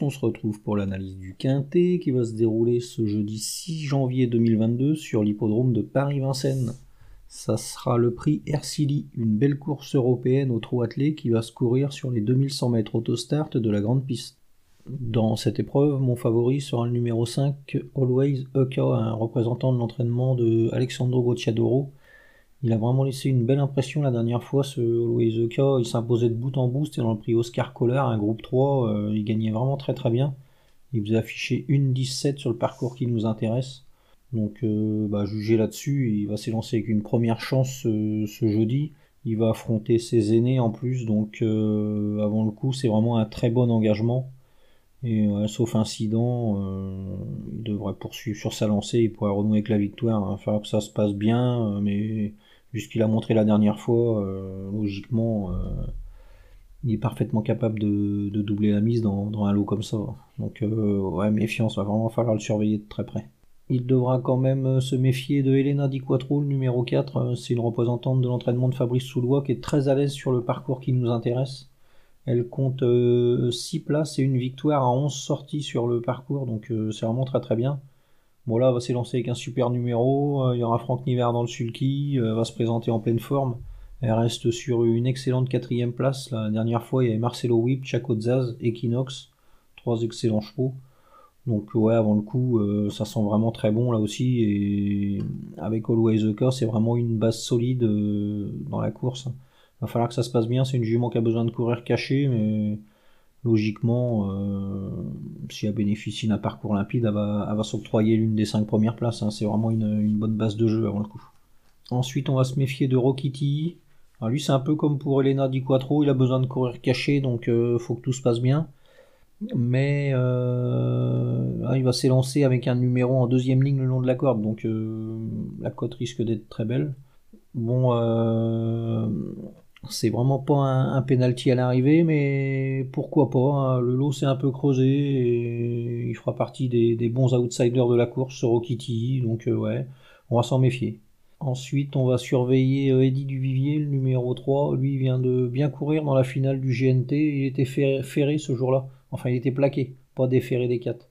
on se retrouve pour l'analyse du Quintet qui va se dérouler ce jeudi 6 janvier 2022 sur l'hippodrome de Paris-Vincennes. Ça sera le prix Ercili, une belle course européenne au trot attelé qui va se courir sur les 2100 mètres autostart de la grande piste. Dans cette épreuve, mon favori sera le numéro 5, Always Eka, un représentant de l'entraînement de Alexandro Gocciadoro, il a vraiment laissé une belle impression la dernière fois, ce Eka. Il s'imposait de bout en bout, c'était dans le prix Oscar Kohler, un groupe 3. Euh, il gagnait vraiment très très bien. Il faisait afficher une 17 sur le parcours qui nous intéresse. Donc, euh, bah, jugez là-dessus. Il va s'élancer avec une première chance euh, ce jeudi. Il va affronter ses aînés en plus. Donc, avant le coup, c'est vraiment un très bon engagement. Et sauf incident, il devrait poursuivre sur sa lancée. Il pourrait renouer avec la victoire. Il va falloir que ça se passe bien. mais vu a montré la dernière fois, euh, logiquement, euh, il est parfaitement capable de, doubler la mise dans, un lot comme ça. Donc, euh, ouais, méfiance, va vraiment falloir le surveiller de très près. Il devra quand même se méfier de Elena Di Quattro, le numéro 4. C'est une représentante de l'entraînement de Fabrice Soulois qui est très à l'aise sur le parcours qui nous intéresse. Elle compte 6 places et une victoire à 11 sorties sur le parcours, donc c'est vraiment très très bien. Bon là, va s'élancer avec un super numéro. Euh, il y aura Franck Niver dans le sulky. Euh, va se présenter en pleine forme. Elle reste sur une excellente quatrième place. La dernière fois, il y avait Marcelo Whip, Chaco Zaz, Equinox. Trois excellents chevaux. Donc ouais, avant le coup, euh, ça sent vraiment très bon là aussi. Et avec Always the Car, c'est vraiment une base solide dans la course. Il va falloir que ça se passe bien. C'est une jument qui a besoin de courir caché, mais logiquement, euh, si elle bénéficie d'un parcours limpide, elle va, s'octroyer l'une des cinq premières places. Hein. C'est vraiment une, bonne base de jeu avant le coup. Ensuite, on va se méfier de Rokiti. Alors lui, c'est un peu comme pour Elena Di Quattro, il a besoin de courir caché, donc il euh, faut que tout se passe bien. Mais euh, il va s'élancer avec un numéro en deuxième ligne le long de la corde, donc la cote risque d'être très belle. Bon, c'est vraiment pas un, penalty à l'arrivée, mais pourquoi pas. Hein. Le lot s'est un peu creusé et il fera partie des, bons outsiders de la course, Rokiti. Donc, euh, ouais, on va s'en méfier. Ensuite, on va surveiller euh, Eddie Duvivier, le numéro 3. Lui, il vient de bien courir dans la finale du GNT. Il était ferré ce jour-là. Enfin, il était plaqué, pas déferré des 4.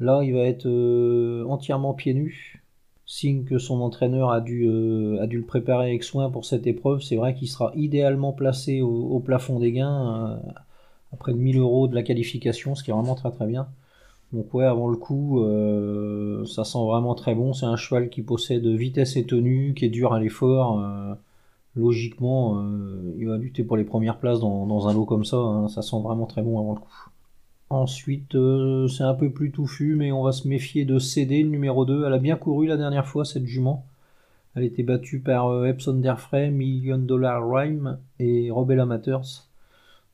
Là, il va être euh, entièrement pieds nus signe que son entraîneur a dû, euh, a dû le préparer avec soin pour cette épreuve. C'est vrai qu'il sera idéalement placé au, plafond des gains, euh, à près de 1000 euros de la qualification, ce qui est vraiment très très bien. Donc ouais, avant le coup, euh, ça sent vraiment très bon. C'est un cheval qui possède vitesse et tenue, qui est dur à l'effort. logiquement, il va lutter pour les premières places dans, un lot comme ça. Hein. Ça sent vraiment très bon avant le coup. Ensuite, euh, c'est un peu plus touffu, mais on va se méfier de CD, numéro 2. Elle a bien couru la dernière fois, cette jument. Elle était battue par euh, Epson Derfray, Million Dollar Rhyme et Robel Amateurs.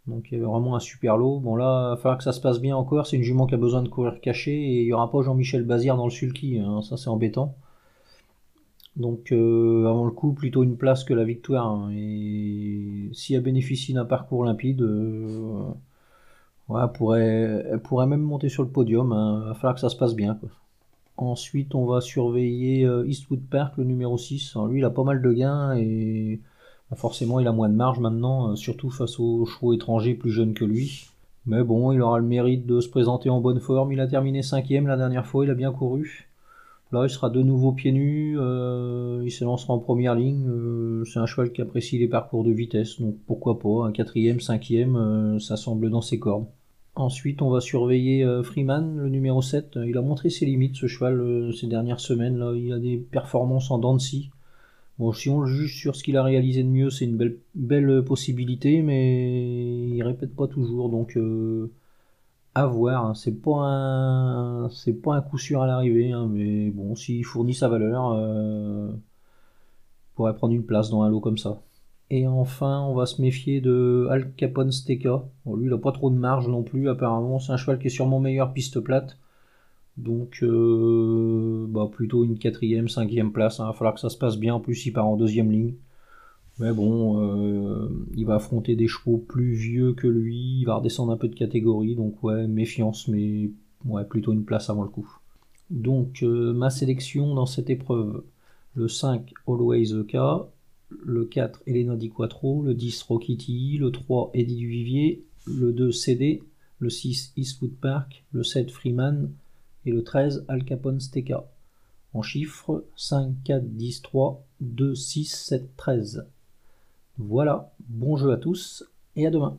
Donc il y avait vraiment un super lot. Bon là, il va falloir que ça se passe bien encore. C'est une jument qui a besoin de courir caché et il n'y aura pas Jean-Michel Bazir dans le sulky. Hein. Ça c'est embêtant. Donc euh, avant le coup, plutôt une place que la victoire. Hein. Et si elle bénéficie d'un parcours limpide, elle, pourrait, pourrait même monter sur le podium. Hein. Il va falloir que ça se passe bien. Ensuite, on va surveiller euh, Eastwood Park, le numéro 6. lui, il a pas mal de gains et forcément, il a moins de marge maintenant, euh, surtout face aux chevaux étrangers plus jeunes que lui. Mais bon, il aura le mérite de se présenter en bonne forme. Il a terminé cinquième la dernière fois, il a bien couru. Là, il sera de nouveau pieds nus. Euh, il s'élancera en première ligne. c'est un cheval qui apprécie les parcours de vitesse, donc pourquoi pas. Un quatrième, cinquième, ça semble dans ses cordes. Ensuite, on va surveiller euh, Freeman, le numéro 7. Il a montré ses limites, ce cheval, euh, ces dernières semaines. Il a des performances en dents. Bon, si on le juge sur ce qu'il a réalisé de mieux, c'est une belle, possibilité, mais il répète pas toujours. Donc, euh, à voir. Hein. C'est pas un, pas un coup sûr à l'arrivée, hein, mais bon, s'il fournit sa valeur, il pourrait prendre une place dans un lot comme ça. Et enfin, on va se méfier de Al Capone Steka. lui, il n'a pas trop de marge non plus, apparemment. C'est un cheval qui est sûrement meilleur piste plate. Donc, euh, bah, plutôt une quatrième, cinquième place. Hein. Il va falloir que ça se passe bien. En plus, il part en deuxième ligne. Mais bon, euh, il va affronter des chevaux plus vieux que lui. Il va redescendre un peu de catégorie. Donc, ouais, méfiance, mais ouais, plutôt une place avant le coup. Donc, euh, ma sélection dans cette épreuve le 5, Always the Car le 4 Elena Di Quattro, le 10 Rokiti, le 3 Eddie Duvivier, le 2 CD, le 6 Eastwood Park, le 7 Freeman et le 13 Al Capone Steca. En chiffres 5, 4, 10, 3, 2, 6, 7, 13. Voilà, bon jeu à tous et à demain.